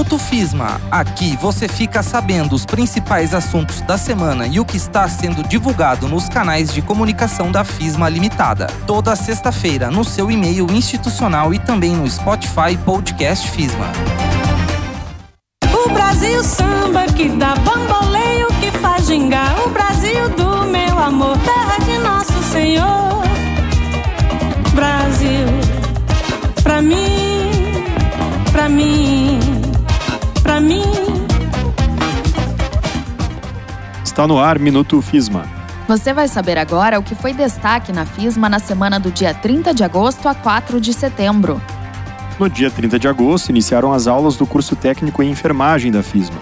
Minuto FISMA. Aqui você fica sabendo os principais assuntos da semana e o que está sendo divulgado nos canais de comunicação da FISMA Limitada. Toda sexta-feira no seu e-mail institucional e também no Spotify Podcast FISMA. O Brasil samba que dá bamboleio que faz gingar. O Brasil do meu amor, terra de nosso Senhor. Está no ar Minuto FISMA. Você vai saber agora o que foi destaque na FISMA na semana do dia 30 de agosto a 4 de setembro. No dia 30 de agosto, iniciaram as aulas do curso técnico em enfermagem da FISMA.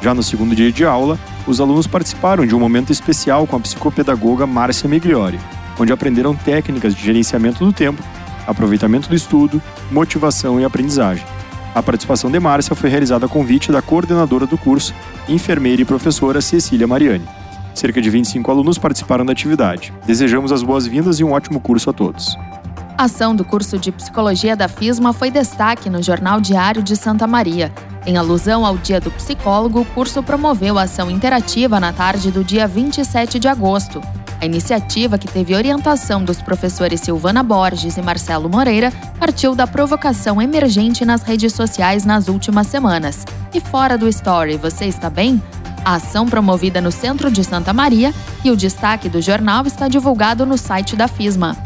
Já no segundo dia de aula, os alunos participaram de um momento especial com a psicopedagoga Márcia Migliori, onde aprenderam técnicas de gerenciamento do tempo, aproveitamento do estudo, motivação e aprendizagem. A participação de Márcia foi realizada a convite da coordenadora do curso, enfermeira e professora Cecília Mariani. Cerca de 25 alunos participaram da atividade. Desejamos as boas-vindas e um ótimo curso a todos. A ação do curso de Psicologia da FISMA foi destaque no Jornal Diário de Santa Maria. Em alusão ao Dia do Psicólogo, o curso promoveu a ação interativa na tarde do dia 27 de agosto. A iniciativa, que teve orientação dos professores Silvana Borges e Marcelo Moreira, partiu da provocação emergente nas redes sociais nas últimas semanas. E fora do Story, você está bem? A ação promovida no centro de Santa Maria e o destaque do jornal está divulgado no site da FISMA.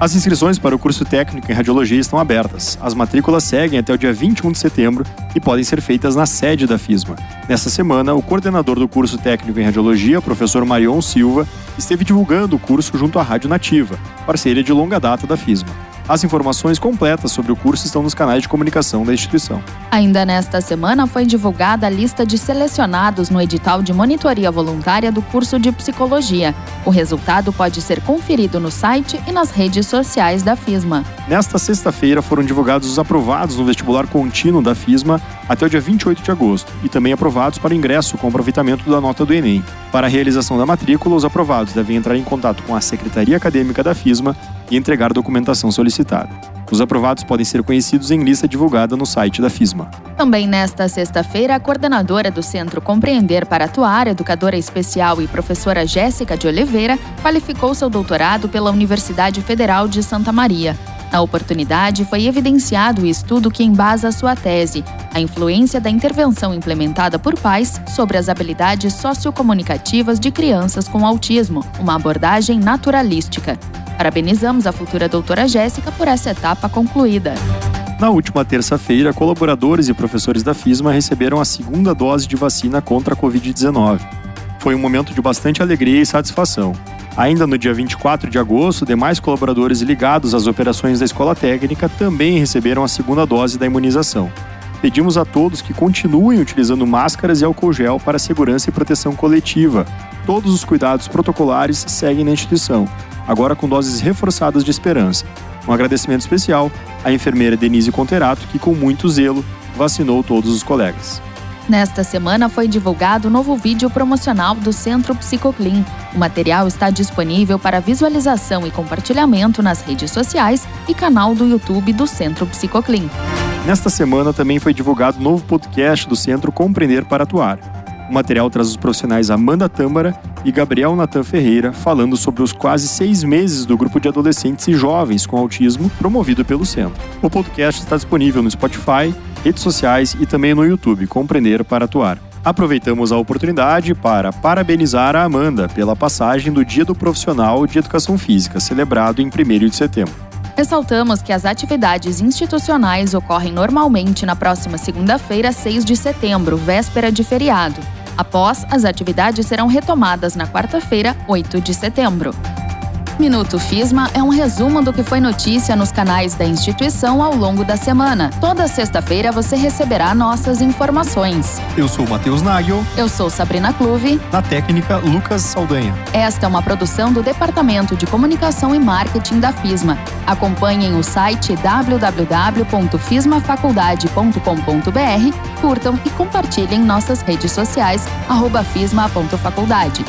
As inscrições para o curso técnico em radiologia estão abertas. As matrículas seguem até o dia 21 de setembro e podem ser feitas na sede da FISMA. Nesta semana, o coordenador do curso técnico em radiologia, professor Marion Silva, esteve divulgando o curso junto à Rádio Nativa, parceria de longa data da FISMA. As informações completas sobre o curso estão nos canais de comunicação da instituição. Ainda nesta semana foi divulgada a lista de selecionados no edital de monitoria voluntária do curso de psicologia. O resultado pode ser conferido no site e nas redes sociais da FISMA. Nesta sexta-feira foram divulgados os aprovados no vestibular contínuo da FISMA até o dia 28 de agosto e também aprovados para ingresso com aproveitamento da nota do Enem. Para a realização da matrícula, os aprovados devem entrar em contato com a Secretaria Acadêmica da FISMA e entregar documentação solicitada. Os aprovados podem ser conhecidos em lista divulgada no site da FISMA. Também nesta sexta-feira, a coordenadora do Centro Compreender para Atuar, educadora especial e professora Jéssica de Oliveira, qualificou seu doutorado pela Universidade Federal de Santa Maria. Na oportunidade, foi evidenciado o estudo que embasa sua tese, a influência da intervenção implementada por pais sobre as habilidades sociocomunicativas de crianças com autismo, uma abordagem naturalística. Parabenizamos a futura doutora Jéssica por essa etapa concluída. Na última terça-feira, colaboradores e professores da FISMA receberam a segunda dose de vacina contra a Covid-19. Foi um momento de bastante alegria e satisfação. Ainda no dia 24 de agosto, demais colaboradores ligados às operações da escola técnica também receberam a segunda dose da imunização. Pedimos a todos que continuem utilizando máscaras e álcool gel para segurança e proteção coletiva. Todos os cuidados protocolares seguem na instituição agora com doses reforçadas de esperança. Um agradecimento especial à enfermeira Denise Conterato, que com muito zelo vacinou todos os colegas. Nesta semana foi divulgado o novo vídeo promocional do Centro Psicoclean. O material está disponível para visualização e compartilhamento nas redes sociais e canal do YouTube do Centro Psicoclean. Nesta semana também foi divulgado o novo podcast do Centro Compreender para Atuar. O material traz os profissionais Amanda Tâmara e Gabriel Natan Ferreira falando sobre os quase seis meses do grupo de adolescentes e jovens com autismo promovido pelo centro. O podcast está disponível no Spotify, redes sociais e também no YouTube Compreender para Atuar. Aproveitamos a oportunidade para parabenizar a Amanda pela passagem do Dia do Profissional de Educação Física, celebrado em 1 de setembro. Ressaltamos que as atividades institucionais ocorrem normalmente na próxima segunda-feira, 6 de setembro, véspera de feriado. Após, as atividades serão retomadas na quarta-feira, 8 de setembro. Minuto FISMA é um resumo do que foi notícia nos canais da instituição ao longo da semana. Toda sexta-feira você receberá nossas informações. Eu sou Matheus Nagel. Eu sou Sabrina Clube. Na técnica, Lucas Saldanha. Esta é uma produção do Departamento de Comunicação e Marketing da FISMA. Acompanhem o site www.fismafaculdade.com.br, curtam e compartilhem nossas redes sociais, arroba fisma.faculdade.